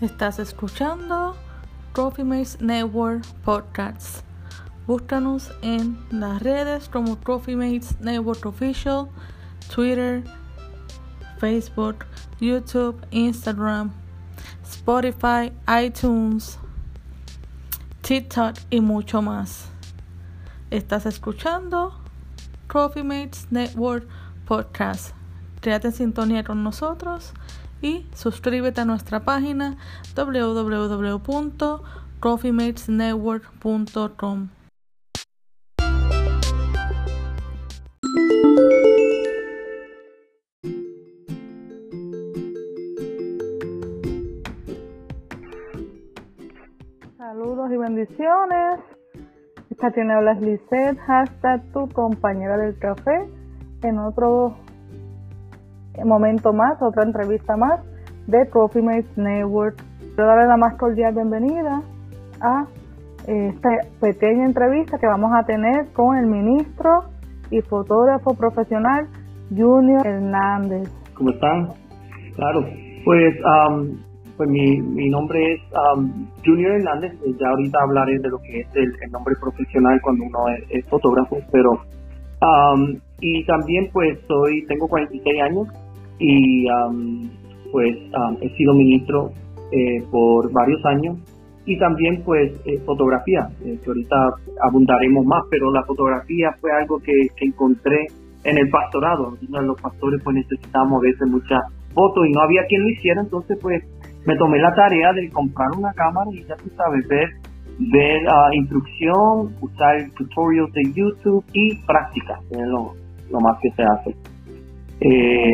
Estás escuchando Trophy Mates Network Podcasts. Búscanos en las redes como Trophy Mates Network Official, Twitter, Facebook, YouTube, Instagram, Spotify, iTunes, TikTok y mucho más. Estás escuchando Trophy Mates Network Podcast. Quédate en sintonía con nosotros y suscríbete a nuestra página www.coffeematesnetwork.com. Saludos y bendiciones. Esta tiene habla Lizette, hashtag tu compañera del café, en otro momento más, otra entrevista más de Trophy Mates Network. Quiero darle la más cordial bienvenida a eh, esta pequeña entrevista que vamos a tener con el ministro y fotógrafo profesional Junior Hernández. ¿Cómo están? Claro, pues, pues mi, mi nombre es Junior Hernández, ya ahorita hablaré de lo que es el, nombre profesional cuando uno es, fotógrafo, pero y también pues soy, tengo 46 años, y pues he sido ministro eh, por varios años y también pues eh, fotografía, eh, que ahorita abundaremos más, pero la fotografía fue algo que, encontré en el pastorado. Los pastores pues necesitamos a veces muchas fotos y no había quien lo hiciera, entonces pues me tomé la tarea de comprar una cámara y ya tú sabes, ver, ver uh, instrucción, usar tutorials de YouTube y práctica, es lo, lo más que se hace. Eh,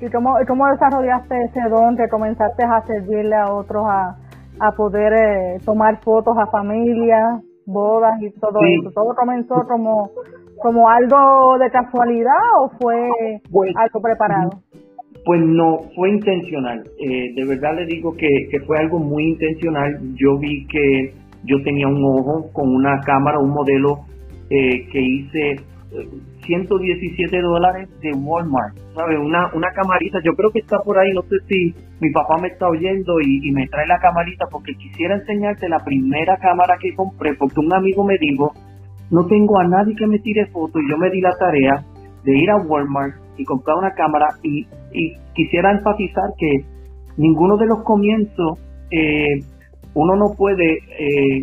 ¿Y cómo, cómo desarrollaste ese don que comenzaste a servirle a otros a, a poder eh, tomar fotos a familias, bodas y todo eso? ¿Todo comenzó como, como algo de casualidad o fue pues, algo preparado? Pues no, fue intencional. Eh, de verdad le digo que, que fue algo muy intencional. Yo vi que yo tenía un ojo con una cámara, un modelo eh, que hice 117 dólares de Walmart, ¿sabes? Una, una camarita, yo creo que está por ahí, no sé si mi papá me está oyendo y, me trae la camarita porque quisiera enseñarte la primera cámara que compré porque un amigo me dijo, no tengo a nadie que me tire fotos y yo me di la tarea de ir a Walmart y comprar una cámara y, quisiera enfatizar que ninguno de los comienzos eh, uno no puede eh,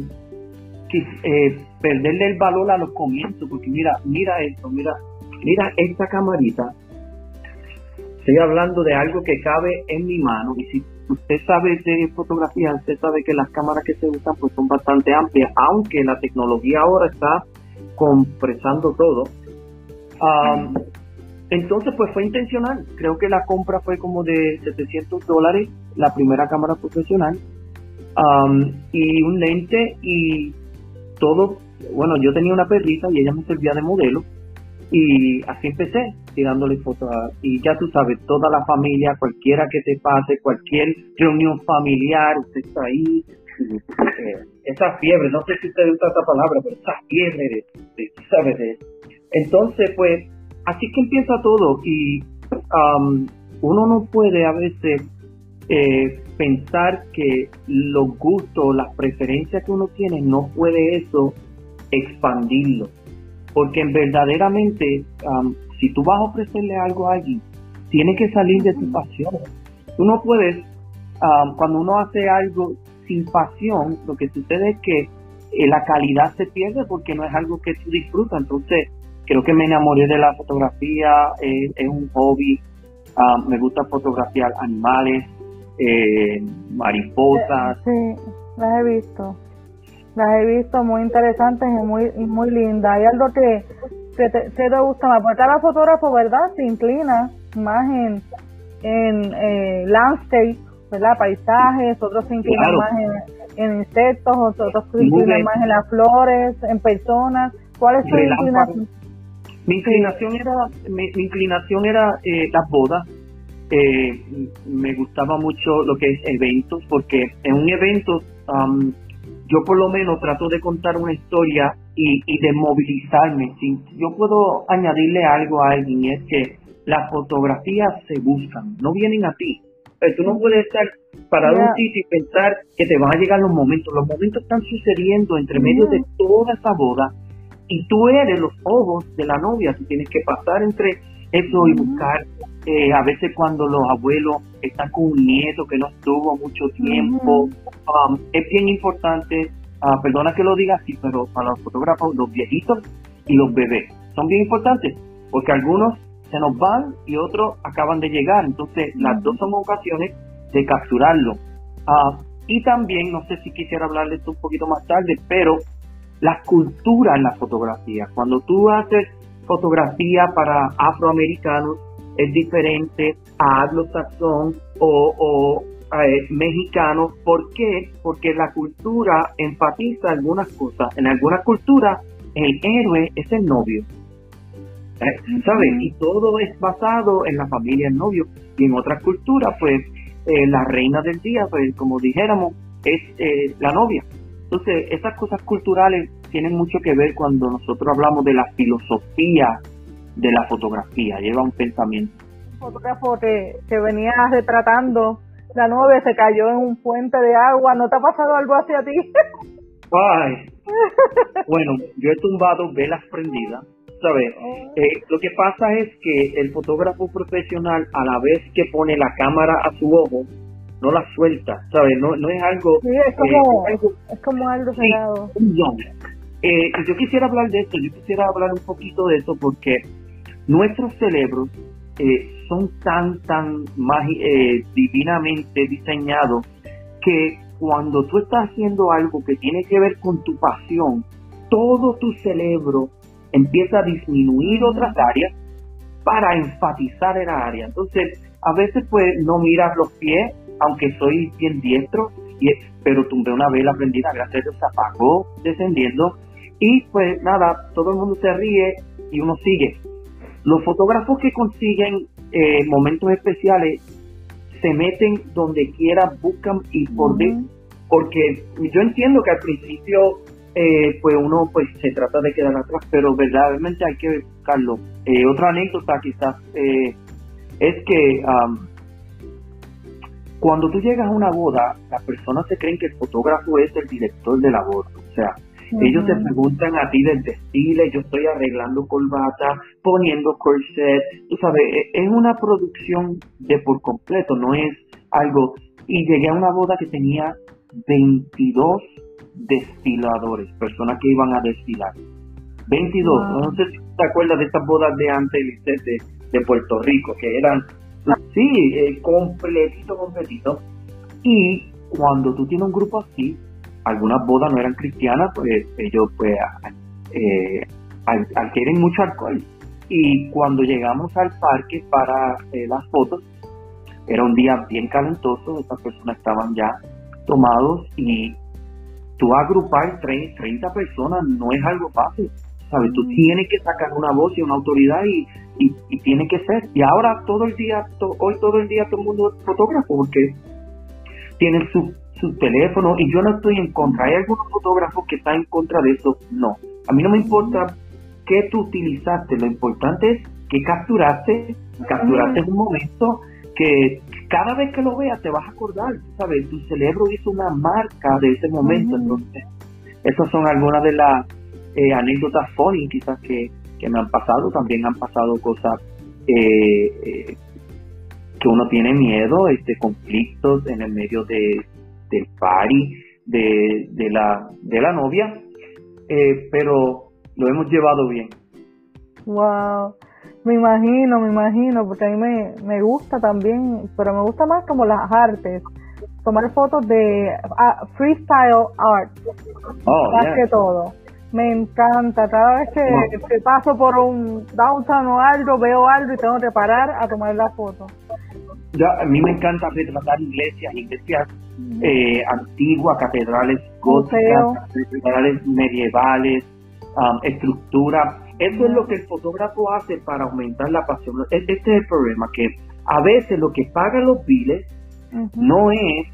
eh, perderle el valor a los comienzos, porque mira, mira esto, mira, mira esta camarita. Estoy hablando de algo que cabe en mi mano y si usted sabe de fotografía, usted sabe que las cámaras que se usan pues son bastante amplias, aunque la tecnología ahora está compresando todo. entonces pues fue intencional, creo que la compra fue como de 700 dólares, la primera cámara profesional, y un lente y todo bueno, yo tenía una perrita y ella me servía de modelo y así empecé tirándole fotos y ya tú sabes, toda la familia, cualquiera que te pase, cualquier reunión familiar, usted está ahí, eh, esa fiebre, no sé si usted usa esa palabra, pero esa fiebre de, ¿sabes? Entonces, pues, así que empieza todo y uno no puede a veces eh, pensar que los gustos, las preferencias que uno tiene, no puede eso expandirlo. Porque en verdaderamente, si tú vas a ofrecerle algo a alguien, tiene que salir de tu pasión. Tú no puedes, cuando uno hace algo sin pasión, lo que sucede es que eh, la calidad se pierde porque no es algo que tú disfrutas. Entonces, creo que me enamoré de la fotografía, eh, es un hobby, me gusta fotografiar animales, eh, mariposas. Sí, las he visto. Las he visto muy interesantes y muy, muy lindas. Hay algo que, que te, te gusta más, porque cada fotógrafo, ¿verdad? Se inclina más en, en eh, landscape, ¿verdad? Paisajes, otros se inclinan más en, en insectos, otros se inclinan más en las flores, en personas. ¿Cuál es tu inclinación? Mi inclinación era, mi, inclinación era eh, las bodas. Eh, me gustaba mucho lo que es eventos, porque en un evento um, yo por lo menos trato de contar una historia y, de movilizarme. Si yo puedo añadirle algo a alguien y es que las fotografías se buscan, no vienen a ti. Eh, tú no puedes estar parado en un sitio y pensar que te van a llegar los momentos. Los momentos están sucediendo entre medio de toda esa boda y tú eres los ojos de la novia. Tú tienes que pasar entre eso y buscar. Eh, a veces cuando los abuelos están con un nieto que no estuvo mucho tiempo, um, es bien importante, uh, perdona que lo diga así, pero para los fotógrafos, los viejitos y los bebés son bien importantes, porque algunos se nos van y otros acaban de llegar. Entonces, las dos son ocasiones de capturarlo. Ah, y también, no sé si quisiera hablarles esto un poquito más tarde, pero la cultura en la fotografía. Cuando tú haces fotografía para afroamericanos, es diferente a anglosaxón o, o eh, mexicano. ¿Por qué? Porque la cultura enfatiza algunas cosas. En algunas culturas, el héroe es el novio. Eh, ¿Sabes? Y todo es basado en la familia del novio. Y en otras culturas, pues, eh, la reina del día, pues, como dijéramos, es eh, la novia. Entonces, esas cosas culturales tienen mucho que ver cuando nosotros hablamos de la filosofía de la fotografía, lleva un pensamiento. Un fotógrafo que, que venía retratando, la novia se cayó en un puente de agua, ¿no te ha pasado algo así a ti? Ay, bueno, yo he tumbado velas prendidas ¿sabes? Eh, lo que pasa es que el fotógrafo profesional, a la vez que pone la cámara a su ojo, no la suelta, ¿sabes? No, no es algo... Sí, es como, eh, algo, es como algo eh, yo quisiera hablar de esto, yo quisiera hablar un poquito de eso porque nuestros cerebros son tan, tan divinamente diseñados que cuando tú estás haciendo algo que tiene que ver con tu pasión, todo tu cerebro empieza a disminuir otras áreas para enfatizar en la área. Entonces, a veces pues no miras los pies, aunque soy bien diestro, pero tumbé una vela prendida, gracias a Dios se apagó descendiendo, y pues nada, todo el mundo se ríe y uno sigue. Los fotógrafos que consiguen eh, momentos especiales se meten donde quiera, buscan y por porque yo entiendo que al principio eh, pues uno pues se trata de quedar atrás, pero verdaderamente hay que buscarlo. Eh, otra anécdota quizás eh, es que cuando tú llegas a una boda, las personas se creen que el fotógrafo es el director de la boda, o sea, ellos te preguntan a ti del desfile, yo estoy arreglando corbata, poniendo corset, tú sabes, e, es una producción de por completo, no es algo. Y llegué a una boda que tenía 22 desfiladores, personas que iban a desfilar. 22, no sé si te acuerdas de estas bodas de antes de, de Puerto Rico, que eran, sí, eh, completito, completito. Y cuando tú tienes un grupo así, algunas bodas no eran cristianas, pues ellos pues eh, adquieren mucho alcohol. Y cuando llegamos al parque para eh, las fotos, era un día bien calentoso, estas personas estaban ya tomados y tú agrupar 30 personas no es algo fácil. ¿sabes? Tú tienes que sacar una voz y una autoridad y, y, tiene que ser. Y ahora todo el día, hoy todo el día todo el mundo es fotógrafo porque tienen su, su teléfono y yo no estoy en contra. Hay algunos fotógrafos que están en contra de eso. No. A mí no me importa qué tú utilizaste. Lo importante es que capturaste, capturaste un momento que cada vez que lo veas te vas a acordar, ¿sabes? Tu cerebro hizo una marca de ese momento, entonces esas son algunas de las eh, anécdotas funny quizás que, me han pasado, también han pasado cosas eh, eh, que uno tiene miedo, este conflictos en el medio de, del party de, de, la, de la novia, pero lo hemos llevado bien. Wow. Me imagino, me imagino, porque a mí me, me gusta también, pero me gusta más como las artes, tomar fotos de ah, freestyle art, oh, más que todo. Me encanta, cada vez que, paso por un downtown o algo, veo algo y tengo que parar a tomar la foto. A mí me encanta retratar iglesias, iglesias eh, antiguas, catedrales góticas, catedrales medievales, um, estructuras eso es lo que el fotógrafo hace para aumentar la pasión. E-, este es el problema, que a veces lo que pagan los biles no es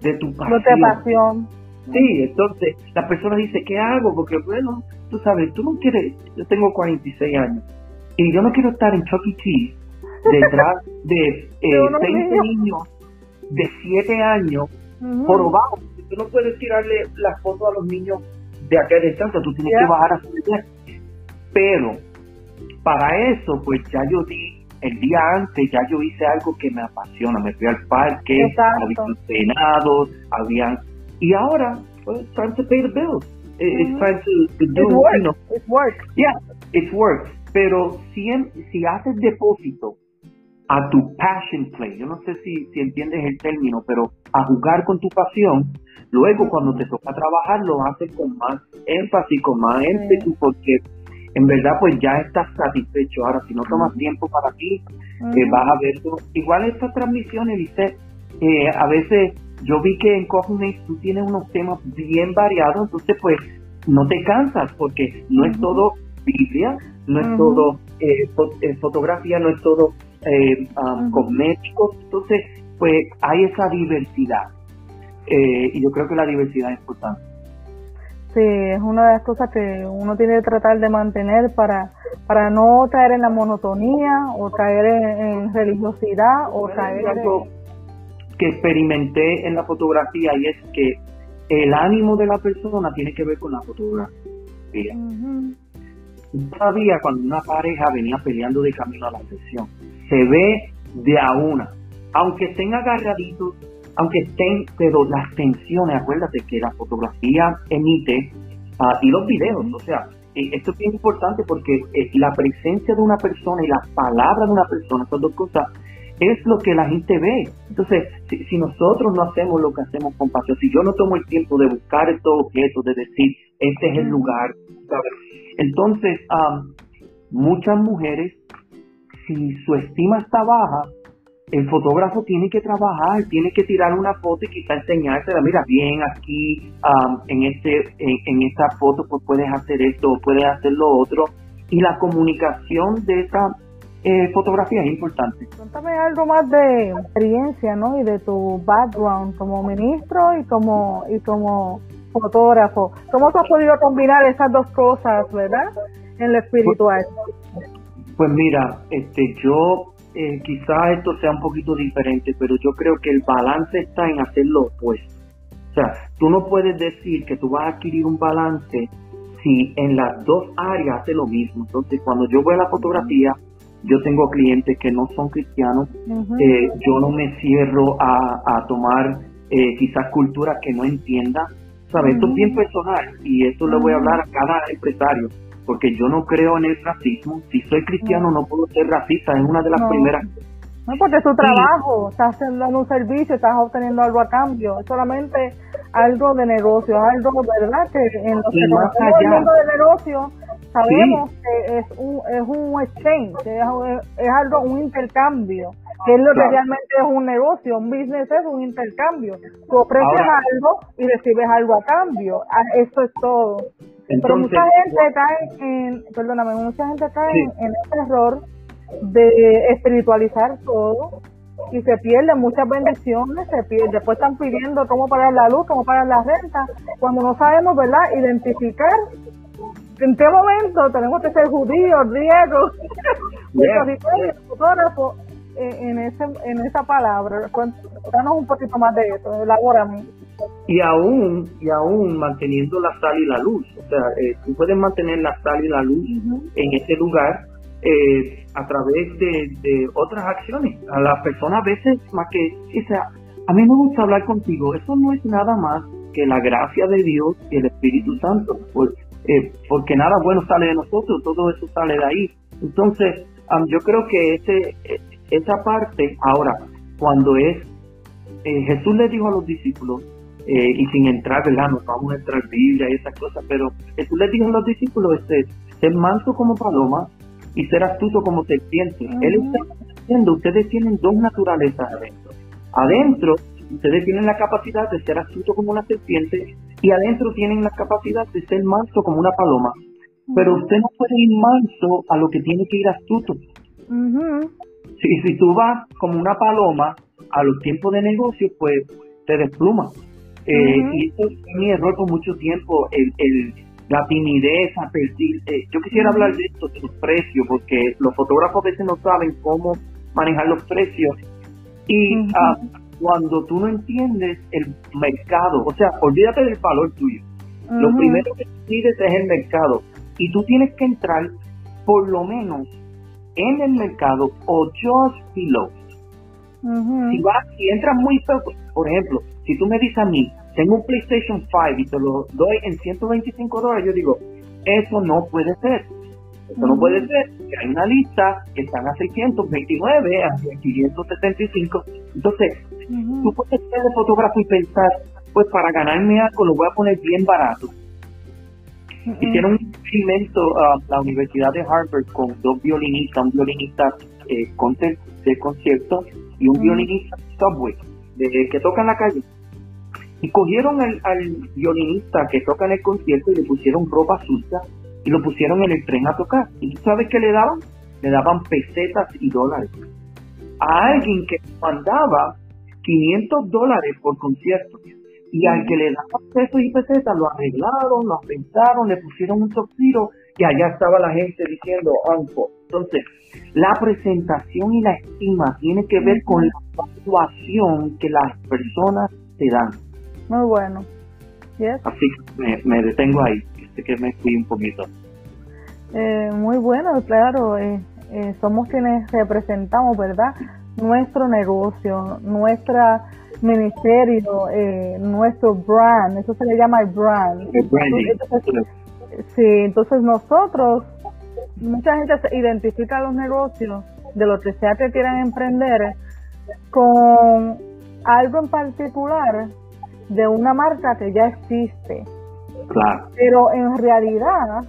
de tu pasión. No pasión. Sí, entonces la persona dice, ¿qué hago? Porque, bueno, tú sabes, tú no quieres, yo tengo 46 años y yo no quiero estar en Chuck E. Cheese detrás de eh, 20 niños de 7 años abajo. Tú no puedes tirarle las fotos a los niños de aquella distancia, tú tienes que bajar a su Pero para eso, pues ya yo di, el día antes ya yo hice algo que me apasiona. Me fui al parque, había cenados, habían... Y ahora, pues, it's time to pay the bills. It's time to, do, work. You it's work. Yeah, it's work. Pero si, si haces depósito a tu passion play, yo no sé si, si entiendes el término, pero a jugar con tu pasión, luego cuando te toca trabajar lo haces con más énfasis, con más énfasis, porque en verdad pues ya estás satisfecho. Ahora, si no tomas tiempo para ti, eh, vas a ver todo. Igual estas transmisiones, dice, eh, a veces yo vi que en Cognate tú tienes unos temas bien variados, entonces pues no te cansas porque no es todo Biblia, no es todo eh, eh, fotografía, no es todo eh, um, cosméticos, entonces pues hay esa diversidad y yo creo que la diversidad es importante. Sí, es una de las cosas que uno tiene que tratar de mantener para, para no caer en la monotonía o caer en, religiosidad o caer algo que experimenté en la fotografía y es que el ánimo de la persona tiene que ver con la fotografía. Todavía cuando una pareja venía peleando de camino a la sesión, se ve de a una, aunque estén agarraditos aunque estén, pero las tensiones, acuérdate que la fotografía emite ah, y los videos, o sea, esto es bien importante porque eh, la presencia de una persona y las palabras de una persona, son dos cosas, es lo que la gente ve. Entonces, si, nosotros no hacemos lo que hacemos con pasión, si yo no tomo el tiempo de buscar estos objetos, de decir, este es el lugar, entonces, muchas mujeres, si su estima está baja, el fotógrafo tiene que trabajar, tiene que tirar una foto y quizá enseñársela, mira, bien, aquí en, este, en, esta foto pues puedes hacer esto, puedes hacer lo otro. Y la comunicación de esa eh, fotografía es importante. Cuéntame algo más de experiencia, ¿no? Y de tu background como ministro y como, y como fotógrafo. ¿Cómo tú has podido combinar esas dos cosas, verdad? En lo espiritual. Pues, pues mira, este, yo eh, quizás esto sea un poquito diferente, pero yo creo que el balance está en hacer lo opuesto. O sea, tú no puedes decir que tú vas a adquirir un balance si en las dos áreas hace lo mismo. Entonces, cuando yo voy a la fotografía, yo tengo clientes que no son cristianos, eh, yo no me cierro a, tomar eh, quizás culturas que no entienda. ¿Sabes? Esto es bien personal y esto le voy a hablar a cada empresario porque yo no creo en el racismo. Si soy cristiano no puedo ser racista, es una de las primeras. No, porque es tu trabajo, estás haciendo un servicio, estás obteniendo algo a cambio, es solamente algo de negocio, algo, ¿verdad? Que en los que el mundo de negocio sabemos que es un, es un exchange, es, algo, un intercambio, que es lo que realmente es un negocio, un business es un intercambio. Tú ofreces algo y recibes algo a cambio, ah, eso es todo. Pero mucha gente cae en, perdóname, mucha gente cae en, ese error de espiritualizar todo y se pierden muchas bendiciones, se pierden. Después están pidiendo cómo pagar la luz, cómo pagar la renta, cuando no sabemos, ¿verdad?, identificar en qué momento tenemos que ser judíos, griegos, yeah. fotógrafos en, ese, en esa palabra. Cuéntanos un poquito más de eso, elabórame y aún y aún manteniendo la sal y la luz. O sea eh, tú puedes mantener la sal y la luz en ese lugar eh, a través de, otras acciones. A las personas a veces más que o sea a mí me gusta hablar contigo. Eso no es nada más que la gracia de Dios y el Espíritu Santo pues, eh, porque nada bueno sale de nosotros todo eso sale de ahí. Entonces yo creo que ese esa parte ahora cuando es Jesús le dijo a los discípulos eh, y sin entrar, ¿verdad? No vamos a entrar Biblia y esas cosas, pero Jesús le dijo a los discípulos, este, ser manso como paloma y ser astuto como serpiente. Él está diciendo, ustedes tienen dos naturalezas adentro. Adentro, ustedes tienen la capacidad de ser astuto como una serpiente y adentro tienen la capacidad de ser manso como una paloma. Pero usted no puede ir manso a lo que tiene que ir astuto. si, si tú vas como una paloma a los tiempos de negocio, pues te despluma. Eh, y eso es mi error por mucho tiempo, el, el la timidez, a eh, yo quisiera hablar de esto, de los precios, porque los fotógrafos a veces no saben cómo manejar los precios. Y uh cuando tú no entiendes el mercado. O sea, olvídate del valor tuyo. Lo primero que pides es el mercado. Y tú tienes que entrar por lo menos en el mercado o just below. Si vas, si entras muy poco, por ejemplo, si tú me dices a mí, tengo un PlayStation 5 y te lo doy en 125 dólares, yo digo, eso no puede ser. Eso no puede ser, que hay una lista que están a 629, a 575. Entonces, tú puedes ser de fotógrafo y pensar, pues para ganarme algo lo voy a poner bien barato. Hicieron un experimento a la Universidad de Harvard con dos violinistas, un violinista eh, de concierto y un violinista subway, de, que toca en la calle. Y cogieron al, violinista que toca en el concierto y le pusieron ropa sucia y lo pusieron en el tren a tocar. ¿Y tú sabes qué le daban? Le daban pesetas y dólares. A alguien que mandaba 500 dólares por concierto. Y al que le daban pesos y pesetas lo arreglaron, lo afeitaron, le pusieron un suspiro y allá estaba la gente diciendo Anko. Entonces, la presentación y la estima tiene que ver con la actuación que las personas te dan. Muy bueno. Así que me, detengo ahí, que me fui un poquito. Eh, muy bueno, claro. Eh, eh, somos quienes representamos, ¿verdad? Nuestro negocio, nuestra ministerio, nuestro brand, eso se le llama el brand. Sí, entonces nosotros, mucha gente se identifica los negocios de lo que sea que quieran emprender con algo en particular de una marca que ya existe. Claro. Pero en realidad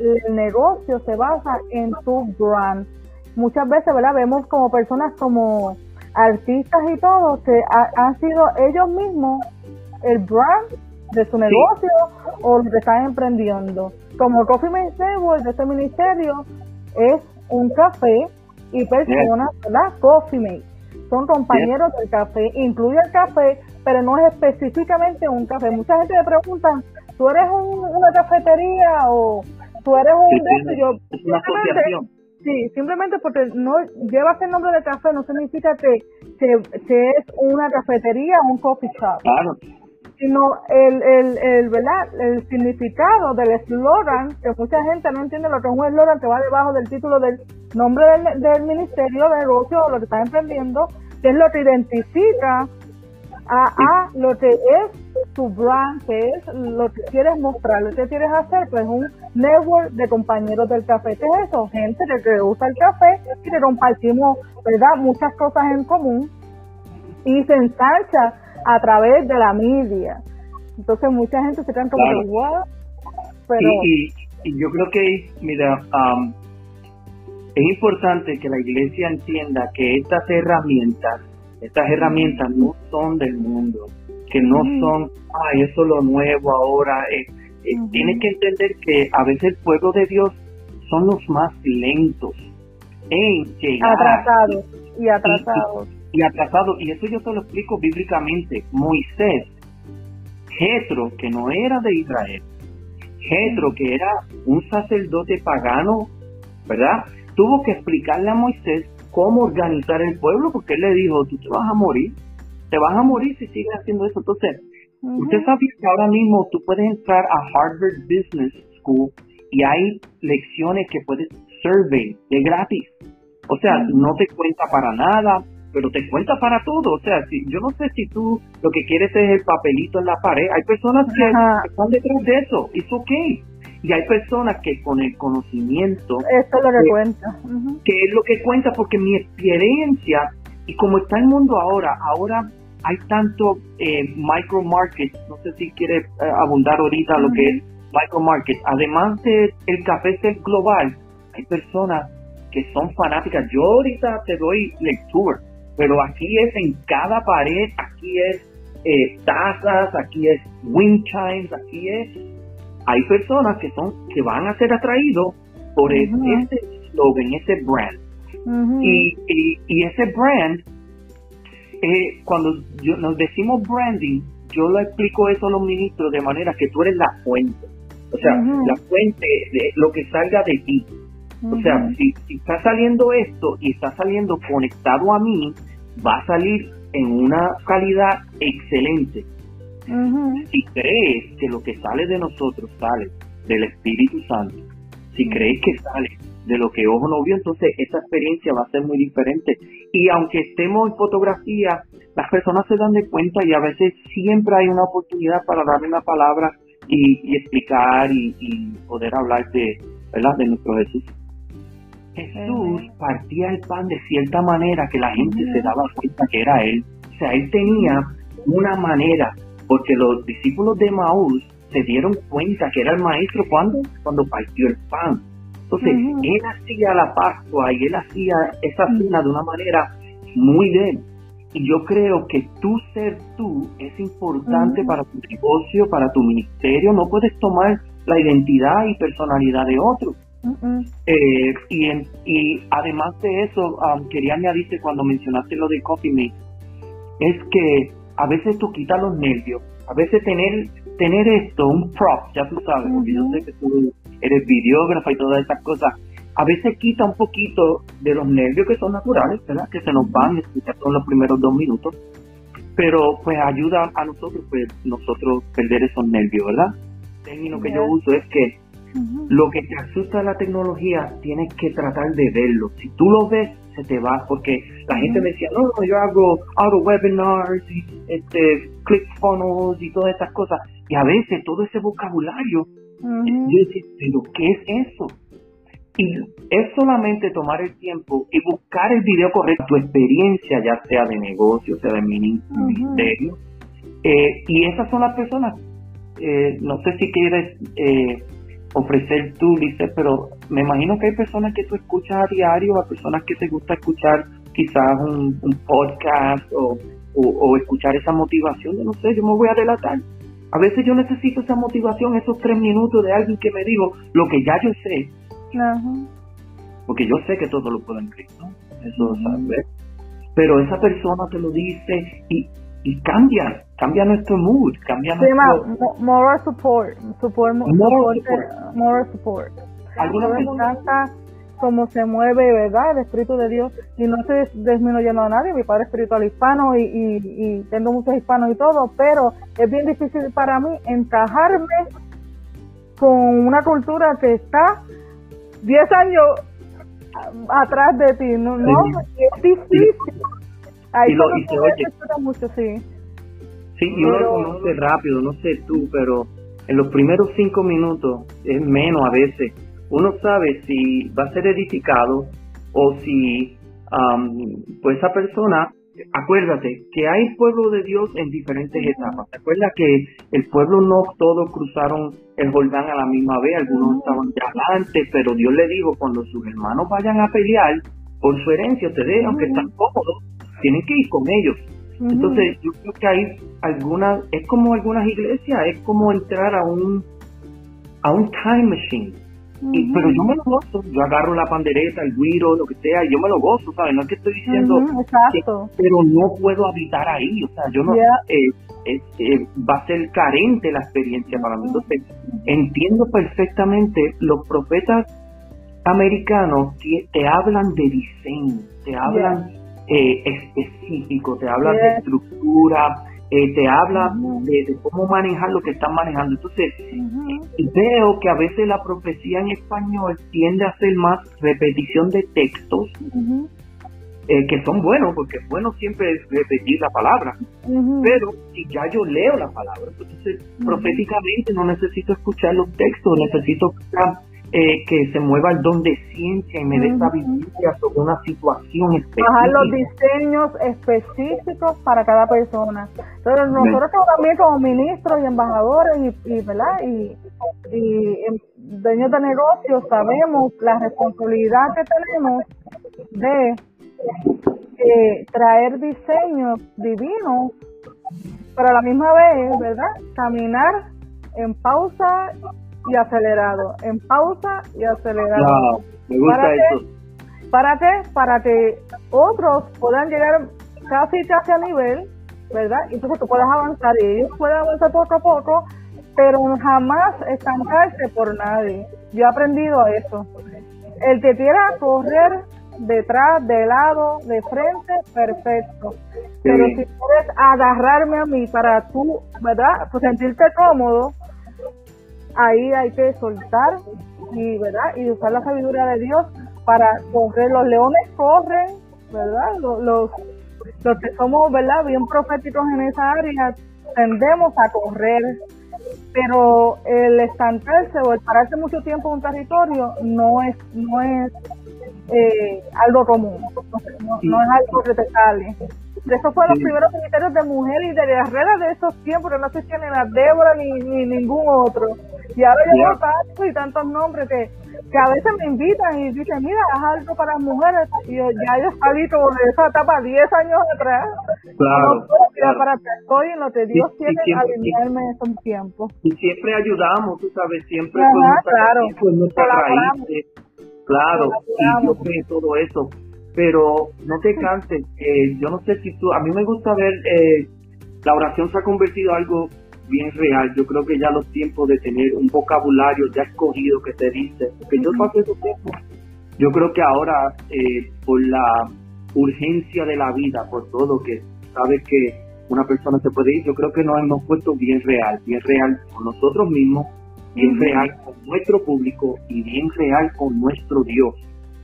el negocio se basa en tu brand. Muchas veces, ¿verdad? Vemos como personas como artistas y todo que han sido ellos mismos el brand de su negocio o lo que están emprendiendo. Como Coffee Mate de este ministerio es un café y personas, ¿verdad? Coffee Mate. Son compañeros del café, incluye el café, pero no es específicamente un café. Mucha gente me pregunta, ¿tú eres una cafetería o tú eres un sí, yo simplemente, sí, simplemente porque no llevas el nombre de café no significa que, que, es una cafetería o un coffee shop. Claro. Sino el, el, el, ¿verdad? el significado del eslogan, que mucha gente no entiende lo que es un eslogan que va debajo del título del nombre del, del ministerio de negocio o lo que está emprendiendo, que es lo que identifica a, lo que es tu brand, que es lo que quieres mostrar, lo que quieres hacer, pues un network de compañeros del café. ¿Qué es eso? Gente que te gusta el café y que compartimos, ¿verdad? Muchas cosas en común y se ensancha a través de la media. Entonces mucha gente se queda como claro. Pero... Y, yo creo que, mira, es importante que la iglesia entienda que estas herramientas estas herramientas no son del mundo, que no son, ay, eso es lo nuevo ahora. Eh, eh, tienes que entender que a veces el pueblo de Dios son los más lentos en llegar. Atrasados y atrasados. Y, atrasados. Y eso yo te lo explico bíblicamente. Moisés, Jetro, que no era de Israel, Jetro, que era un sacerdote pagano, ¿verdad? Tuvo que explicarle a Moisés cómo organizar el pueblo, porque él le dijo, tú te vas a morir, te vas a morir si sigues haciendo eso. Entonces, usted sabe que ahora mismo tú puedes entrar a Harvard Business School y hay lecciones que puedes survey de gratis. O sea, no te cuenta para nada, pero te cuenta para todo. O sea, si, yo no sé si tú lo que quieres es el papelito en la pared. Hay personas que están detrás de eso. Es ok. Y hay personas que con el conocimiento... Esto es lo que, cuenta. Que es lo que cuenta porque mi experiencia, y como está el mundo ahora, ahora hay tanto eh, micro market, no sé si quiere eh, abundar ahorita lo que es micro market, además de el café ser global, hay personas que son fanáticas. Yo ahorita te doy lectura, pero aquí es en cada pared, aquí es eh, tazas, aquí es wind chimes, aquí es hay personas que son que van a ser atraídos por ese slogan, ese brand. y, y, ese brand, eh, cuando yo, nos decimos branding, yo lo explico eso a los ministros de manera que tú eres la fuente. O sea, la fuente de lo que salga de ti. O sea, si, si está saliendo esto y está saliendo conectado a mí, va a salir en una calidad excelente. Si crees que lo que sale de nosotros sale del Espíritu Santo, si crees que sale de lo que ojo no vio, entonces esa experiencia va a ser muy diferente. Y aunque estemos en fotografía, las personas se dan de cuenta y a veces siempre hay una oportunidad para darle una palabra y, explicar y, poder hablar de, ¿verdad? de nuestro Jesús. Jesús partía el pan de cierta manera que la gente se daba cuenta que era Él. O sea, Él tenía una manera, porque los discípulos de Maús se dieron cuenta que era el maestro cuando, cuando partió el pan. Entonces, Él hacía la Pascua y Él hacía esa cena de una manera muy bien. Y yo creo que tú ser tú es importante para tu negocio, para tu ministerio. No puedes tomar la identidad y personalidad de otro. Eh, y, y además de eso, um, quería añadirte cuando mencionaste lo de Coffee Mate, es que a veces tú quitas los nervios, a veces tener tener esto, un prop, ya tú sabes, porque yo sé que tú eres videógrafa y todas esas cosas, a veces quita un poquito de los nervios que son naturales, ¿verdad? Que se nos van, son los primeros dos minutos, pero pues ayuda a nosotros, pues nosotros perder esos nervios, ¿verdad? El término que yo uso es que lo que te asusta de la tecnología tienes que tratar de verlo. Si tú lo ves, se te va, porque la gente me decía, no, yo hago auto webinars y este, funnels y todas estas cosas. Y a veces todo ese vocabulario, yo decía, pero ¿qué es eso? Y es solamente tomar el tiempo y buscar el video correcto, tu experiencia, ya sea de negocio, sea de ministerio. Eh, y esas son las personas, eh, no sé si quieres eh, ofrecer tú, dice, pero me imagino que hay personas que tú escuchas a diario, a personas que te gusta escuchar quizás un, podcast o, o, escuchar esa motivación, yo no sé, yo me voy a delatar. A veces yo necesito esa motivación, esos tres minutos de alguien que me dijo lo que ya yo sé. Porque yo sé que todo lo puedo en Cristo. Eso, ¿sabes? Pero esa persona te lo dice y, y cambia, cambia nuestro mood, cambia sí, nuestro... moral support, support, moral support. Moral support. ¿Alguna me encanta cómo se mueve, ¿verdad? El Espíritu de Dios. Y no estoy disminuyendo a nadie, mi padre es espiritual hispano y, y, y tengo muchos hispanos y todo, pero es bien difícil para mí encajarme con una cultura que está 10 años atrás de ti, ¿no? no es difícil. Ahí y, lo, y se oye. Mucho, sí. Sí, y uno lo conoce rápido, no sé tú, pero en los primeros cinco minutos, es menos a veces, uno sabe si va a ser edificado o si pues esa persona, acuérdate que hay pueblo de Dios en diferentes etapas. ¿Te acuerdas que el pueblo no todos cruzaron el Jordán a la misma vez? Algunos estaban ya adelante, pero Dios le dijo, cuando sus hermanos vayan a pelear por su herencia, ustedes, aunque están cómodos, tienen que ir con ellos. Entonces, yo creo que hay algunas, es como algunas iglesias, es como entrar a un, a un time machine. y, pero yo me lo gozo, yo agarro la pandereta, el guiro, lo que sea, y yo me lo gozo, ¿sabes? No es que estoy diciendo, pero no puedo habitar ahí, o sea, yo no, eh, eh, va a ser carente la experiencia para mí. Entonces, entiendo perfectamente, los profetas americanos te, te hablan de diseño, te hablan eh, específico, te habla de estructura, eh, te habla de, cómo manejar lo que están manejando. Entonces, veo que a veces la profecía en español tiende a ser más repetición de textos, eh, que son buenos, porque es bueno siempre repetir la palabra, pero si ya yo leo la palabra, entonces proféticamente no necesito escuchar los textos, necesito escuchar eh, que se mueva el don de ciencia y me dé sabiduría sobre una situación específica. Bajar los diseños específicos para cada persona. Entonces nosotros también como ministros y embajadores y, ¿verdad? y, y em, dueños de negocios sabemos la responsabilidad que tenemos de eh, traer diseños divinos, pero a la misma vez, ¿verdad? Caminar en pausa y acelerado, en pausa y acelerado. ¿Para Qué? ¿Para qué? Para que otros puedan llegar casi casi a nivel, ¿verdad? Y entonces tú puedas avanzar y ellos puedan avanzar poco a poco, pero jamás estancarse por nadie. Yo he aprendido eso. El que quiera correr detrás, de lado, de frente, perfecto. Pero si quieres agarrarme a mí para tú, ¿verdad? Pues sentirte cómodo, ahí hay que soltar y, ¿verdad? Y usar la sabiduría de Dios para correr. Los leones corren, ¿verdad? Los, los, los que somos, ¿verdad? Bien proféticos en esa área, tendemos a correr pero el estancarse o el pararse mucho tiempo en un territorio no es no es eh, algo común, no, es algo que te sale. Esos fueron los primeros ministerios de mujer y de guerreras de esos tiempos, que no existía ni la Débora ni, ni ningún otro. Y ahora ya tantos y tantos nombres que, que a veces me invitan y dicen, mira, haz algo para las mujeres. Y yo, ya yo salí como de esa etapa 10 años atrás. Claro. No para estoy en lo que Dios quiere alinearme en esos tiempos. Y siempre ayudamos, tú sabes, siempre Ajá, claro. nuestra raíz. Claro, y yo todo eso. Pero no te canses. Eh, yo no sé si tú, a mí me gusta ver, eh, la oración se ha convertido en algo bien real. Yo creo que ya los tiempos de tener un vocabulario ya escogido que te dice, porque yo pasé esos tiempos. Yo creo que ahora, eh, por la urgencia de la vida, por todo que sabes que una persona se puede ir, yo creo que nos hemos puesto bien real, bien real con nosotros mismos, bien real con nuestro público y bien real con nuestro Dios.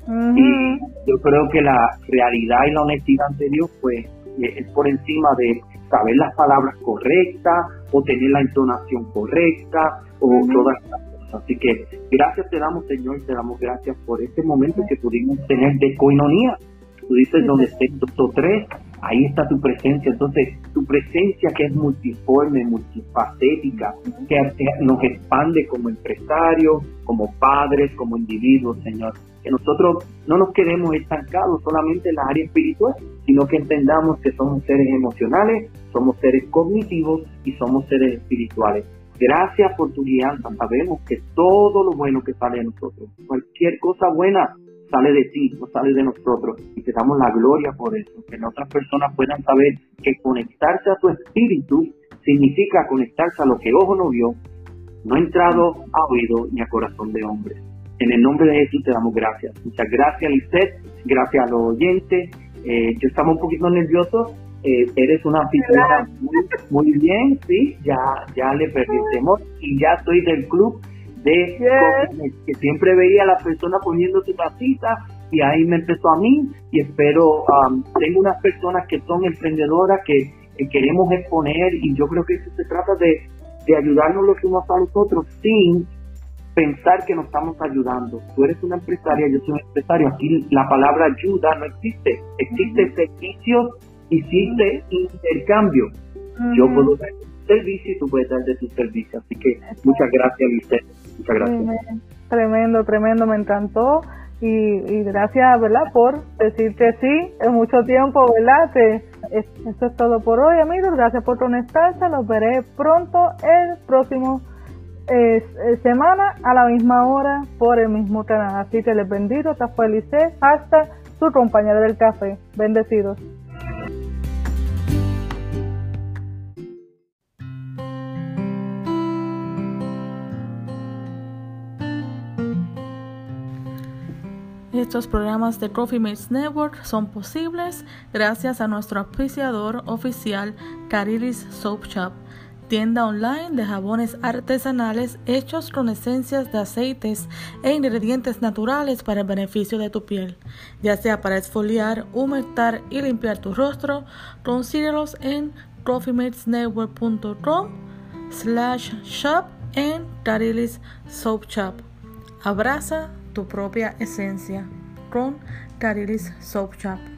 Y yo creo que la realidad y la honestidad ante Dios, pues, eh, es por encima de saber las palabras correctas o tener la entonación correcta o todas las cosas. Así que gracias te damos, Señor, te damos gracias por este momento que pudimos tener de coinonía. Tú dices, donde estén dos o tres, ahí está tu presencia. Entonces, tu presencia que es multiforme, multifacética, que nos expande como empresarios, como padres, como individuos, Señor. Que nosotros no nos quedemos estancados solamente en la área espiritual, sino que entendamos que somos seres emocionales, somos seres cognitivos y somos seres espirituales. Gracias por tu guianza. Sabemos que todo lo bueno que sale de nosotros, cualquier cosa buena sale de ti, no sale de nosotros. Y te damos la gloria por eso. Que otras personas puedan saber que conectarse a tu espíritu significa conectarse a lo que ojo no vio, no ha entrado a oído ni a corazón de hombre. En el nombre de Jesús te damos gracias. Muchas gracias, Lisette. Gracias a los oyentes. Eh, yo estamos un poquito nerviosos. Eh, eres una anfitriona muy, bien, sí. Ya, ya le permitimos y ya estoy del club de que siempre veía a la persona poniendo su tacita y ahí me empezó a mí y espero, um, tengo unas personas que son emprendedoras que, queremos exponer y yo creo que eso se trata de, de ayudarnos los unos a los otros sin pensar que nos estamos ayudando. Tú eres una empresaria, yo soy un empresario. Aquí la palabra ayuda no existe. Existe servicio y existe intercambio. Yo puedo dar un servicio y tú puedes dar de tu servicio. Así que muchas gracias, Lisette. Tremendo, tremendo, me encantó. Y, gracias, ¿verdad? Por decir que sí en mucho tiempo, ¿verdad? Que eso es todo por hoy, amigos. Gracias por conectarse. Los veré pronto el próximo es, semana a la misma hora por el mismo canal. Así que les bendigo, hasta felices, hasta su compañero del café. Bendecidos. Estos programas de Coffee Mates Network son posibles gracias a nuestro apreciador oficial Carilis Soap Shop tienda online de jabones artesanales hechos con esencias de aceites e ingredientes naturales para el beneficio de tu piel, ya sea para exfoliar, humectar y limpiar tu rostro, consíguelos en coffeematesnetwork.com slash shop en Carilis Soap Shop. Abraza tu propia esencia ბრონ და ლილის სოფჯაბ.